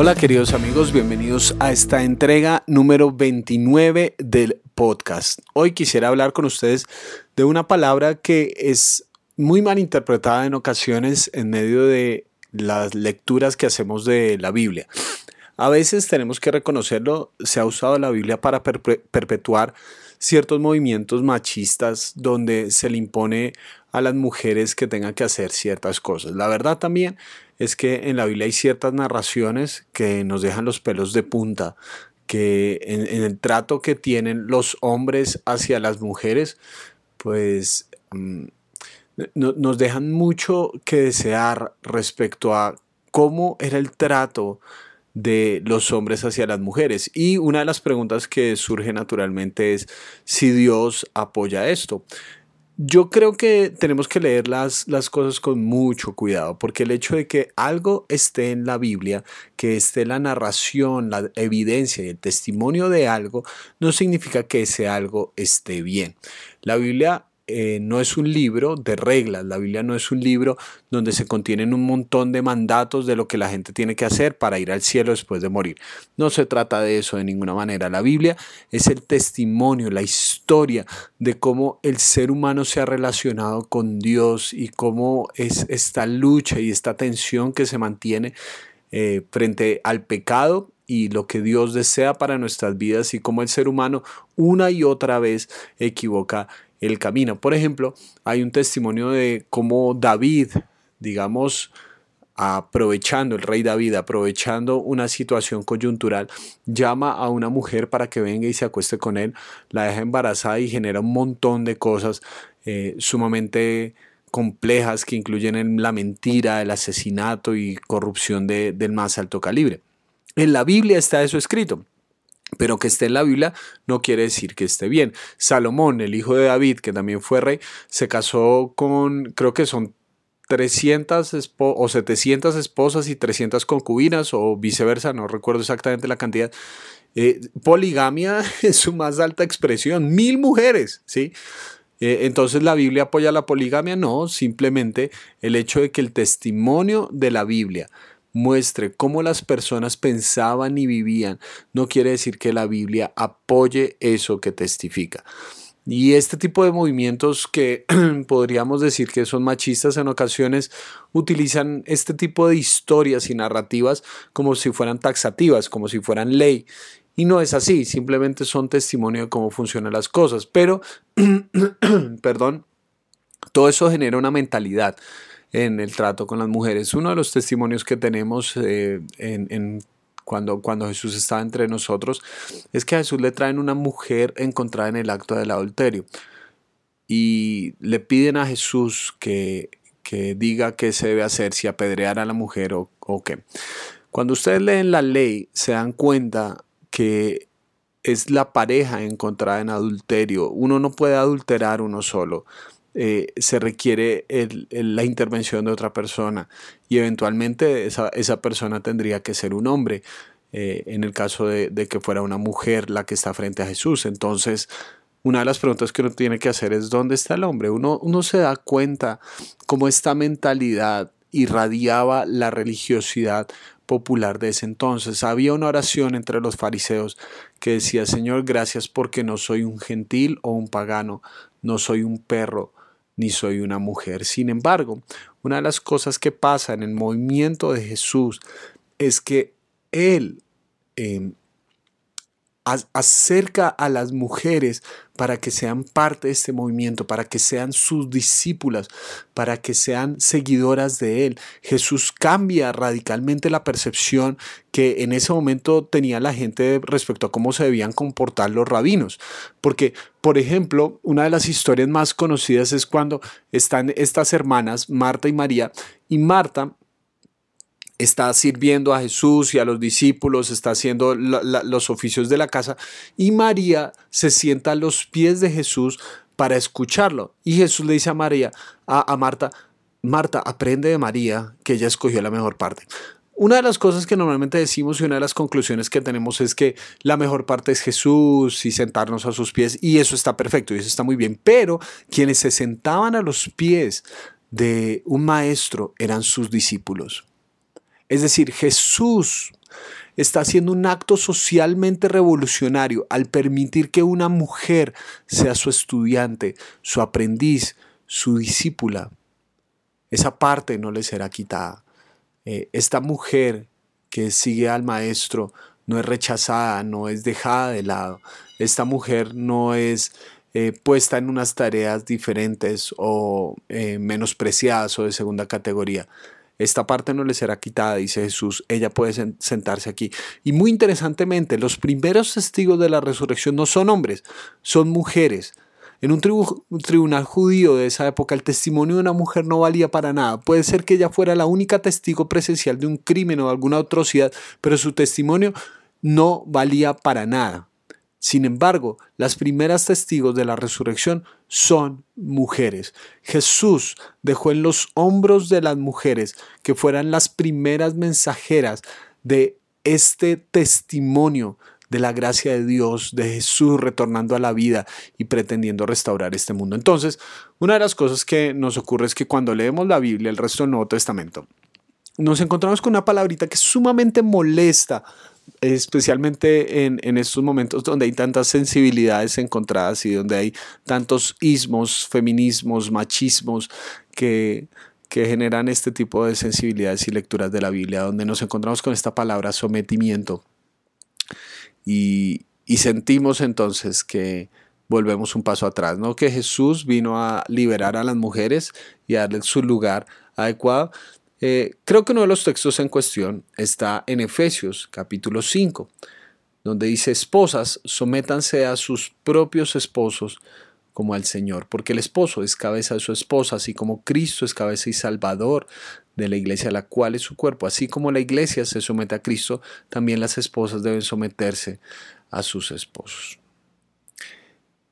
Hola queridos amigos, bienvenidos a esta entrega número 29 del podcast. Hoy quisiera hablar con ustedes de una palabra que es muy mal interpretada en ocasiones en medio de las lecturas que hacemos de la Biblia. A veces tenemos que reconocerlo, se ha usado la Biblia para perpetuar ciertos movimientos machistas donde se le impone a las mujeres que tengan que hacer ciertas cosas. La verdad también es que en la Biblia hay ciertas narraciones que nos dejan los pelos de punta, que en, el trato que tienen los hombres hacia las mujeres, pues mm, nos dejan mucho que desear respecto a cómo era el trato de los hombres hacia las mujeres. Y una de las preguntas que surge naturalmente es si Dios apoya esto. Yo creo que tenemos que leer las, las, cosas con mucho cuidado, porque el hecho de que algo esté en la Biblia, que esté la narración, la evidencia y el testimonio de algo, no significa que ese algo esté bien. La Biblia eh, no es un libro de reglas, la Biblia no es un libro donde se contienen un montón de mandatos de lo que la gente tiene que hacer para ir al cielo después de morir. No se trata de eso de ninguna manera. La Biblia es el testimonio, la historia de cómo el ser humano se ha relacionado con Dios y cómo es esta lucha y esta tensión que se mantiene eh, frente al pecado y lo que Dios desea para nuestras vidas y cómo el ser humano una y otra vez equivoca el camino. Por ejemplo, hay un testimonio de cómo David, digamos, aprovechando, el rey David, aprovechando una situación coyuntural, llama a una mujer para que venga y se acueste con él, la deja embarazada y genera un montón de cosas eh, sumamente complejas que incluyen la mentira, el asesinato y corrupción del más alto calibre. En la Biblia está eso escrito. Pero que esté en la Biblia no quiere decir que esté bien. Salomón, el hijo de David, que también fue rey, se casó con, creo que son 300 o 700 esposas y 300 concubinas o viceversa, no recuerdo exactamente la cantidad. Eh, poligamia es su más alta expresión, mil mujeres, ¿sí? Eh, entonces la Biblia apoya la poligamia, no, simplemente el hecho de que el testimonio de la Biblia muestre cómo las personas pensaban y vivían, no quiere decir que la Biblia apoye eso que testifica. Y este tipo de movimientos que podríamos decir que son machistas en ocasiones utilizan este tipo de historias y narrativas como si fueran taxativas, como si fueran ley. Y no es así, simplemente son testimonio de cómo funcionan las cosas. Pero, perdón, todo eso genera una mentalidad en el trato con las mujeres. Uno de los testimonios que tenemos eh, en, cuando, Jesús estaba entre nosotros es que a Jesús le traen una mujer encontrada en el acto del adulterio y le piden a Jesús que, que diga qué se debe hacer, si apedrear a la mujer o, o qué. Cuando ustedes leen la ley se dan cuenta que es la pareja encontrada en adulterio. Uno no puede adulterar uno solo. Eh, se requiere la intervención de otra persona y eventualmente esa, persona tendría que ser un hombre. Eh, en el caso de, que fuera una mujer la que está frente a Jesús. Entonces, una de las preguntas que uno tiene que hacer es ¿dónde está el hombre? Uno, uno se da cuenta cómo esta mentalidad irradiaba la religiosidad popular de ese entonces. Había una oración entre los fariseos que decía, Señor, gracias porque no soy un gentil o un pagano, no soy un perro, ni soy una mujer. Sin embargo, una de las cosas que pasa en el movimiento de Jesús es que Él em, acerca a las mujeres para que sean parte de este movimiento, para que sean sus discípulas, para que sean seguidoras de Él. Jesús cambia radicalmente la percepción que en ese momento tenía la gente respecto a cómo se debían comportar los rabinos. Porque, por ejemplo, una de las historias más conocidas es cuando están estas hermanas, Marta y María, y Marta está sirviendo a Jesús y a los discípulos, está haciendo los oficios de la casa y María se sienta a los pies de Jesús para escucharlo. Y Jesús le dice a María, a, a Marta, Marta, aprende de María que ella escogió la mejor parte. Una de las cosas que normalmente decimos y una de las conclusiones que tenemos es que la mejor parte es Jesús y sentarnos a sus pies y eso está perfecto y eso está muy bien, pero quienes se sentaban a los pies de un maestro eran sus discípulos. Es decir, Jesús está haciendo un acto socialmente revolucionario al permitir que una mujer sea su estudiante, su aprendiz, su discípula. Esa parte no le será quitada. Eh, esta mujer que sigue al maestro no es rechazada, no es dejada de lado. Esta mujer no es eh, puesta en unas tareas diferentes o eh, menospreciadas o de segunda categoría. Esta parte no le será quitada, dice Jesús. Ella puede sentarse aquí. Y muy interesantemente, los primeros testigos de la resurrección no son hombres, son mujeres. En un, tribunal judío de esa época, el testimonio de una mujer no valía para nada. Puede ser que ella fuera la única testigo presencial de un crimen o de alguna atrocidad, pero su testimonio no valía para nada. Sin embargo, las primeras testigos de la resurrección son mujeres. Jesús dejó en los hombros de las mujeres que fueran las primeras mensajeras de este testimonio de la gracia de Dios, de Jesús retornando a la vida y pretendiendo restaurar este mundo. Entonces, una de las cosas que nos ocurre es que cuando leemos la Biblia, el resto del Nuevo Testamento, nos encontramos con una palabrita que es sumamente molesta especialmente en, en, estos momentos donde hay tantas sensibilidades encontradas y donde hay tantos ismos, feminismos, machismos que, que generan este tipo de sensibilidades y lecturas de la Biblia, donde nos encontramos con esta palabra sometimiento. Y, y sentimos entonces que volvemos un paso atrás, ¿no? Que Jesús vino a liberar a las mujeres y a darles su lugar adecuado, eh, creo que uno de los textos en cuestión está en Efesios capítulo 5, donde dice, esposas, sométanse a sus propios esposos como al Señor, porque el esposo es cabeza de su esposa, así como Cristo es cabeza y salvador de la iglesia, la cual es su cuerpo. Así como la iglesia se somete a Cristo, también las esposas deben someterse a sus esposos.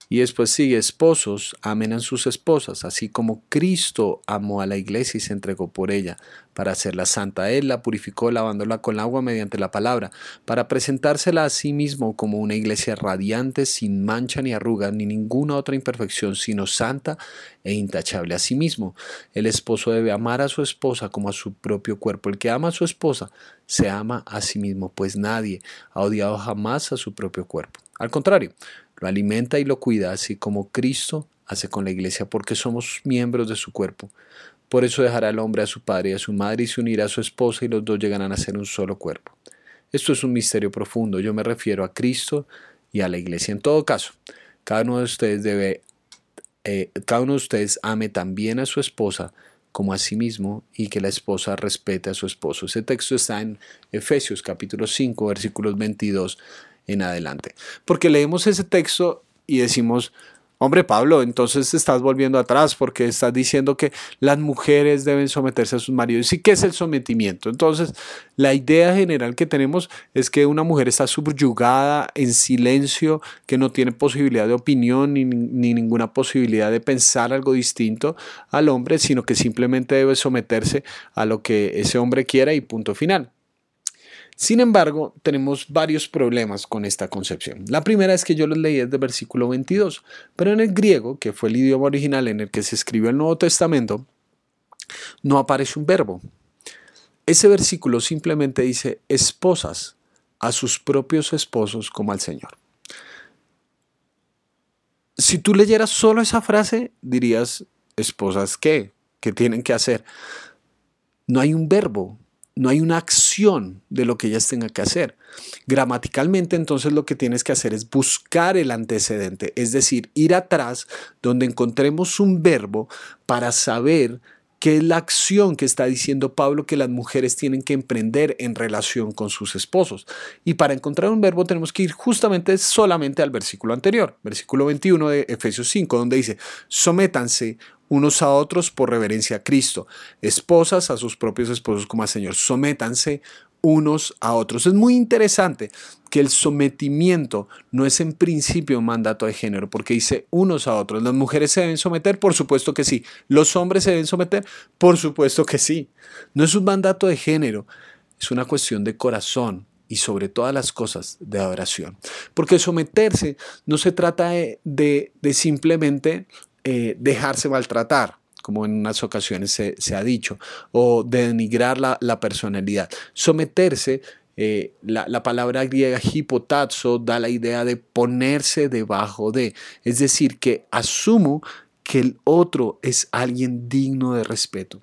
Y después sigue, esposos, amen a sus esposas, así como Cristo amó a la iglesia y se entregó por ella, para hacerla santa. Él la purificó lavándola con agua mediante la palabra, para presentársela a sí mismo como una iglesia radiante, sin mancha ni arruga, ni ninguna otra imperfección, sino santa e intachable a sí mismo. El esposo debe amar a su esposa como a su propio cuerpo. El que ama a su esposa se ama a sí mismo, pues nadie ha odiado jamás a su propio cuerpo. Al contrario, lo alimenta y lo cuida, así como Cristo hace con la iglesia, porque somos miembros de su cuerpo. Por eso dejará el hombre a su padre y a su madre y se unirá a su esposa y los dos llegarán a ser un solo cuerpo. Esto es un misterio profundo. Yo me refiero a Cristo y a la iglesia. En todo caso, cada uno de ustedes debe, eh, cada uno de ustedes ame también a su esposa como a sí mismo y que la esposa respete a su esposo. Ese texto está en Efesios capítulo 5 versículos 22 en adelante. Porque leemos ese texto y decimos, hombre Pablo, entonces estás volviendo atrás porque estás diciendo que las mujeres deben someterse a sus maridos. ¿Y qué es el sometimiento? Entonces, la idea general que tenemos es que una mujer está subyugada en silencio, que no tiene posibilidad de opinión ni, ni ninguna posibilidad de pensar algo distinto al hombre, sino que simplemente debe someterse a lo que ese hombre quiera y punto final. Sin embargo, tenemos varios problemas con esta concepción. La primera es que yo los leí desde versículo 22, pero en el griego, que fue el idioma original en el que se escribió el Nuevo Testamento, no aparece un verbo. Ese versículo simplemente dice esposas a sus propios esposos como al Señor. Si tú leyeras solo esa frase, dirías, esposas qué, qué tienen que hacer. No hay un verbo, no hay una acción de lo que ellas tengan que hacer. Gramaticalmente, entonces lo que tienes que hacer es buscar el antecedente, es decir, ir atrás donde encontremos un verbo para saber qué es la acción que está diciendo Pablo que las mujeres tienen que emprender en relación con sus esposos. Y para encontrar un verbo tenemos que ir justamente solamente al versículo anterior, versículo 21 de Efesios 5, donde dice, sométanse unos a otros por reverencia a Cristo, esposas a sus propios esposos como al Señor, sométanse unos a otros. Es muy interesante que el sometimiento no es en principio un mandato de género, porque dice unos a otros. ¿Las mujeres se deben someter? Por supuesto que sí. ¿Los hombres se deben someter? Por supuesto que sí. No es un mandato de género, es una cuestión de corazón y sobre todas las cosas de adoración. Porque someterse no se trata de, de simplemente eh, dejarse maltratar, como en unas ocasiones se, ha dicho, o denigrar la, la personalidad. Someterse eh, la, palabra griega hipotazo da la idea de ponerse debajo de, es decir, que asumo que el otro es alguien digno de respeto.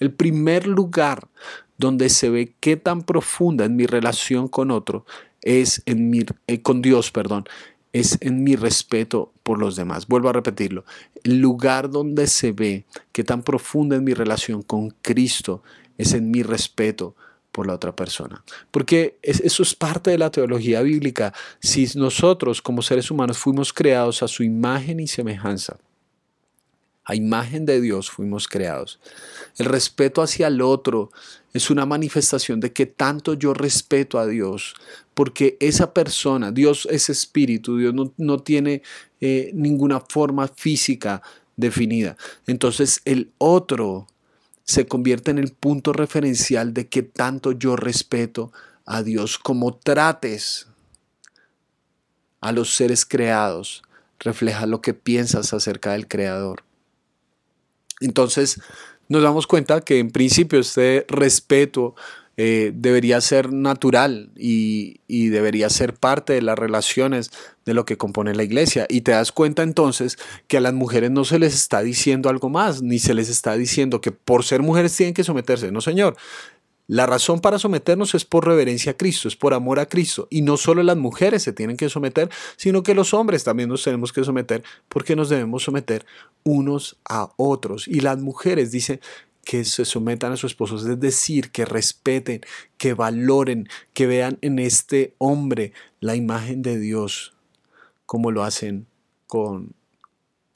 El primer lugar donde se ve qué tan profunda es mi relación con otro es en mi, eh, con Dios, perdón, es en mi respeto por los demás. Vuelvo a repetirlo. El lugar donde se ve qué tan profunda es mi relación con Cristo es en mi respeto por la otra persona. Porque eso es parte de la teología bíblica. Si nosotros como seres humanos fuimos creados a su imagen y semejanza, a imagen de Dios fuimos creados. El respeto hacia el otro es una manifestación de que tanto yo respeto a Dios, porque esa persona, Dios es espíritu, Dios no, tiene eh, ninguna forma física definida. Entonces el otro se convierte en el punto referencial de que tanto yo respeto a Dios como trates a los seres creados, refleja lo que piensas acerca del Creador. Entonces, nos damos cuenta que en principio este respeto eh, debería ser natural y, debería ser parte de las relaciones de lo que compone la iglesia. Y te das cuenta entonces que a las mujeres no se les está diciendo algo más, ni se les está diciendo que por ser mujeres tienen que someterse. No, señor. La razón para someternos es por reverencia a Cristo, es por amor a Cristo. Y no solo las mujeres se tienen que someter, sino que los hombres también nos tenemos que someter porque nos debemos someter unos a otros. Y las mujeres, dice, que se sometan a sus esposos, es decir, que respeten, que valoren, que vean en este hombre la imagen de Dios, como lo hacen con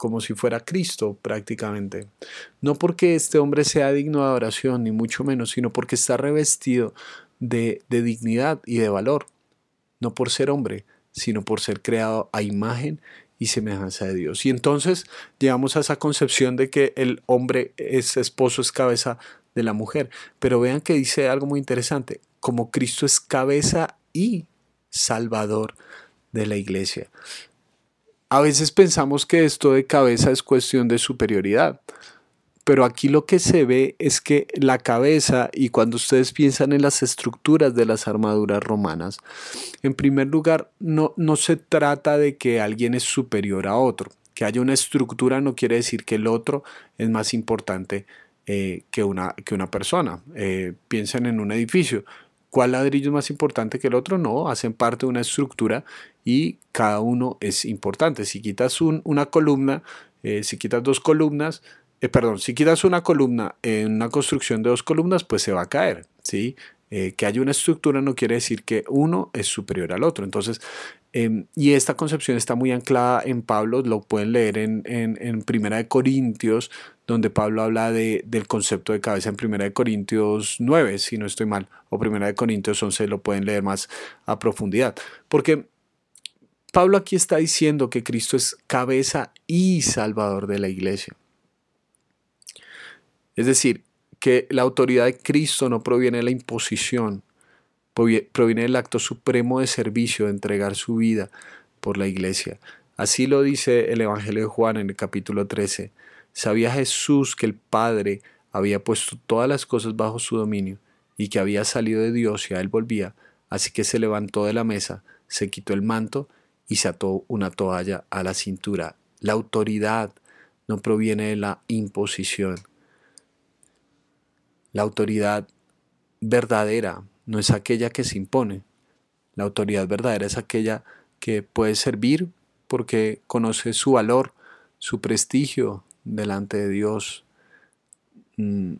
como si fuera Cristo prácticamente. No porque este hombre sea digno de adoración, ni mucho menos, sino porque está revestido de, dignidad y de valor. No por ser hombre, sino por ser creado a imagen y semejanza de Dios. Y entonces llegamos a esa concepción de que el hombre es esposo, es cabeza de la mujer. Pero vean que dice algo muy interesante, como Cristo es cabeza y salvador de la iglesia. A veces pensamos que esto de cabeza es cuestión de superioridad pero aquí lo que se ve es que la cabeza, y cuando ustedes piensan en las estructuras de las armaduras romanas, en primer lugar, no, no se trata de que alguien es superior a otro. Que haya una estructura no quiere decir que el otro es más importante eh, que, una, que una persona. Eh, piensen en un edificio. ¿Cuál ladrillo es más importante que el otro? No, hacen parte de una estructura y cada uno es importante. Si quitas una columna, eh, si quitas dos columnas, eh, perdón, si quitas una columna en una construcción de dos columnas, pues se va a caer, ¿sí? Eh, que haya una estructura no quiere decir que uno es superior al otro. Entonces, em, y esta concepción está muy anclada en Pablo, lo pueden leer en, en, Primera de Corintios, donde Pablo habla de, del concepto de cabeza en Primera de Corintios 9, si no estoy mal, o Primera de Corintios 11, lo pueden leer más a profundidad. Porque Pablo aquí está diciendo que Cristo es cabeza y salvador de la iglesia. Es decir, que la autoridad de Cristo no proviene de la imposición, proviene del acto supremo de servicio, de entregar su vida por la iglesia. Así lo dice el Evangelio de Juan en el capítulo 13. Sabía Jesús que el Padre había puesto todas las cosas bajo su dominio y que había salido de Dios y a él volvía, así que se levantó de la mesa, se quitó el manto y se ató una toalla a la cintura. La autoridad no proviene de la imposición, la autoridad verdadera no es aquella que se impone. La autoridad verdadera es aquella que puede servir porque conoce su valor, su prestigio delante de Dios. Mm,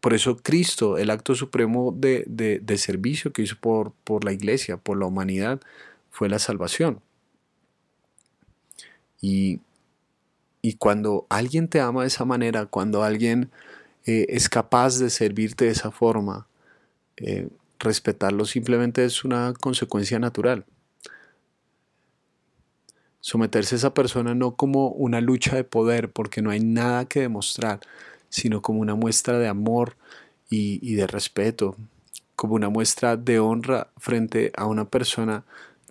por eso Cristo, el acto supremo de, servicio que hizo por, por la iglesia, por la humanidad, fue la salvación. Y, y cuando alguien te ama de esa manera, cuando alguien eh, es capaz de servirte de esa forma, eh, respetarlo simplemente es una consecuencia natural. Someterse a esa persona no como una lucha de poder, porque no hay nada que demostrar, sino como una muestra de amor y, de respeto, como una muestra de honra frente a una persona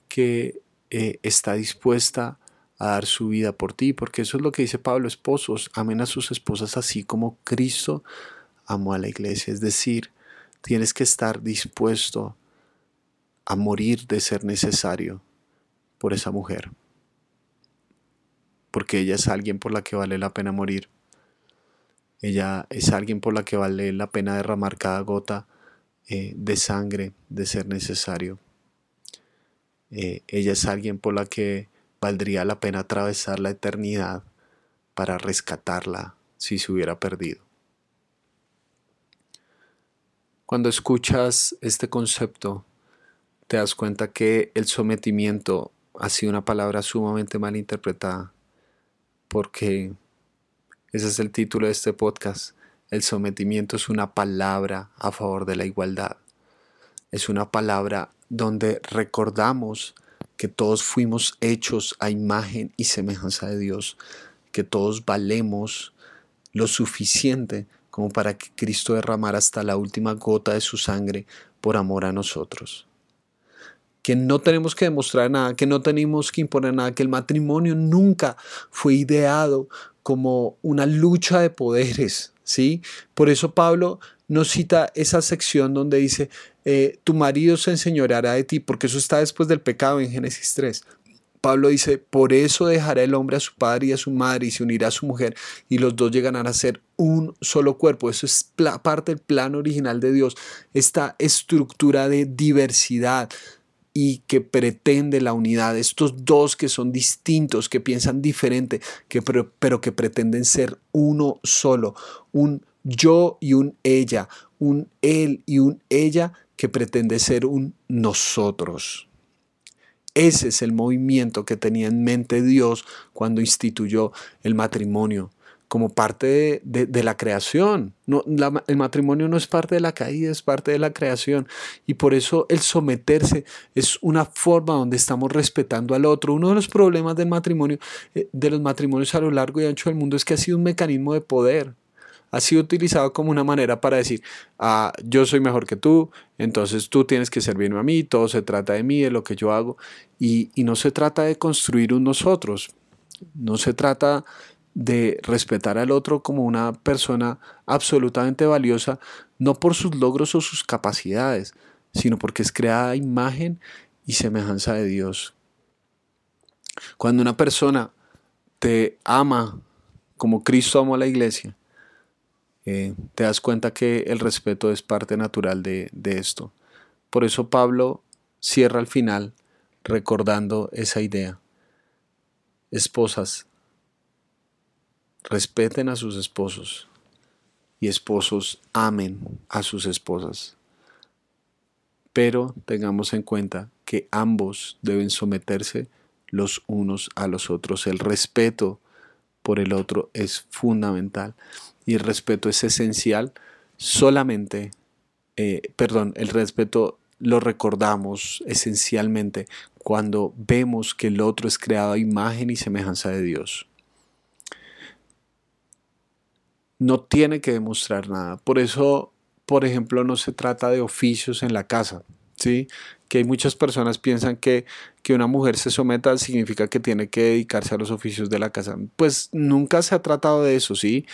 que eh, está dispuesta a dar su vida por ti, porque eso es lo que dice Pablo, esposos, amen a sus esposas así como Cristo amó a la iglesia, es decir, tienes que estar dispuesto a morir de ser necesario por esa mujer, porque ella es alguien por la que vale la pena morir, ella es alguien por la que vale la pena derramar cada gota eh, de sangre de ser necesario. Eh, ella es alguien por la que valdría la pena atravesar la eternidad para rescatarla si se hubiera perdido. Cuando escuchas este concepto, te das cuenta que el sometimiento ha sido una palabra sumamente mal interpretada, porque ese es el título de este podcast. El sometimiento es una palabra a favor de la igualdad. Es una palabra donde recordamos que todos fuimos hechos a imagen y semejanza de Dios, que todos valemos lo suficiente como para que Cristo derramara hasta la última gota de su sangre por amor a nosotros. Que no tenemos que demostrar nada, que no tenemos que imponer nada, que el matrimonio nunca fue ideado como una lucha de poderes, ¿sí? Por eso Pablo nos cita esa sección donde dice, eh, tu marido se enseñoreará de ti, porque eso está después del pecado en Génesis 3. Pablo dice, por eso dejará el hombre a su padre y a su madre y se unirá a su mujer y los dos llegarán a ser un solo cuerpo. Eso es parte del plan original de Dios, esta estructura de diversidad y que pretende la unidad. Estos dos que son distintos, que piensan diferente, que, pero, pero que pretenden ser uno solo, un yo y un ella, un él y un ella que pretende ser un nosotros. Ese es el movimiento que tenía en mente Dios cuando instituyó el matrimonio como parte de, la creación. No, el matrimonio no es parte de la caída, es parte de la creación. Y por eso el someterse es una forma donde estamos respetando al otro. Uno de los problemas del matrimonio, eh, de los matrimonios a lo largo y ancho del mundo, es que ha sido un mecanismo de poder ha sido utilizado como una manera para decir, ah, yo soy mejor que tú, entonces tú tienes que servirme a mí, todo se trata de mí, de lo que yo hago, y, y no se trata de construir un nosotros, no se trata de respetar al otro como una persona absolutamente valiosa, no por sus logros o sus capacidades, sino porque es creada imagen y semejanza de Dios. Cuando una persona te ama como Cristo amó a la iglesia, eh, te das cuenta que el respeto es parte natural de, de esto. Por eso Pablo cierra al final recordando esa idea. Esposas, respeten a sus esposos y esposos amen a sus esposas. Pero tengamos en cuenta que ambos deben someterse los unos a los otros. El respeto por el otro es fundamental y el respeto es esencial solamente, eh, perdón, el respeto lo recordamos esencialmente cuando vemos que el otro es creado a imagen y semejanza de Dios. No tiene que demostrar nada. Por eso, por ejemplo, no se trata de oficios en la casa, ¿sí? Que hay muchas personas piensan que, que una mujer se someta significa que tiene que dedicarse a los oficios de la casa. Pues nunca se ha tratado de eso, ¿sí?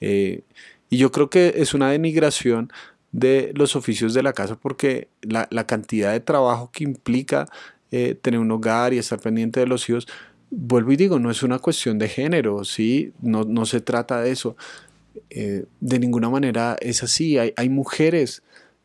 Eh, y yo creo que es una denigración de los oficios de la casa porque la, cantidad de trabajo que implica eh, tener un hogar y estar pendiente de los hijos, vuelvo y digo, no es una cuestión de género, ¿sí? No, no se trata de eso. Eh, de ninguna manera es así. Hay, mujeres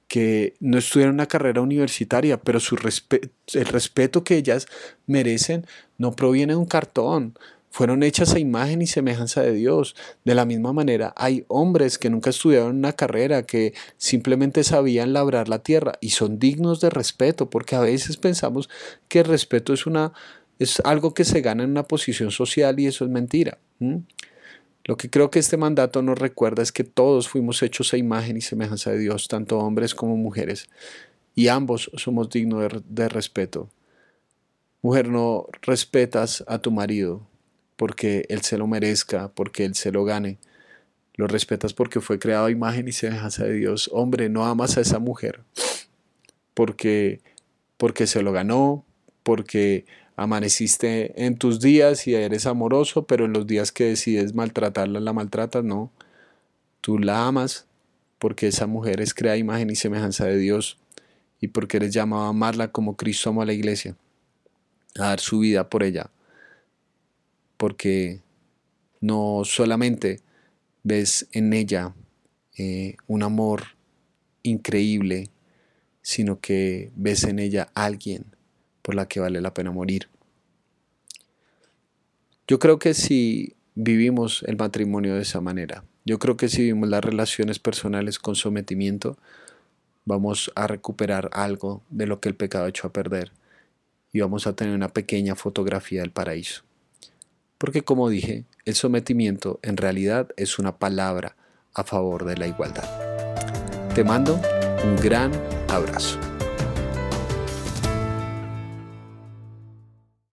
que no estudian una carrera universitaria, pero el respeto que ellas merecen no proviene de un cartón, fueron hechas a imagen y semejanza de Dios. De la misma manera, hay hombres que nunca estudiaron una carrera, que simplemente sabían labrar la tierra y son dignos de respeto, porque a veces pensamos que el respeto es, una, es algo que se gana en una posición social y eso es mentira. Lo que creo que este mandato nos recuerda es que todos fuimos hechos a imagen y semejanza de Dios, tanto hombres como mujeres, y ambos somos dignos de, respeto. Mujer, no respetas a tu marido, porque Él se lo merezca, porque Él se lo gane. Lo respetas porque fue creado a imagen y semejanza de Dios. Hombre, no amas a esa mujer porque, porque se lo ganó, porque Amaneciste en tus días y eres amoroso, pero en los días que decides maltratarla, la maltratas, no. Tú la amas porque esa mujer es creada imagen y semejanza de Dios y porque eres llamado a amarla como Cristo amó a la iglesia, a dar su vida por ella. Porque no solamente ves en ella eh, un amor increíble, sino que ves en ella alguien por la que vale la pena morir. Yo creo que si vivimos el matrimonio de esa manera, yo creo que si vivimos las relaciones personales con sometimiento, vamos a recuperar algo de lo que el pecado echó a perder y vamos a tener una pequeña fotografía del paraíso. Porque como dije, el sometimiento en realidad es una palabra a favor de la igualdad. Te mando un gran abrazo.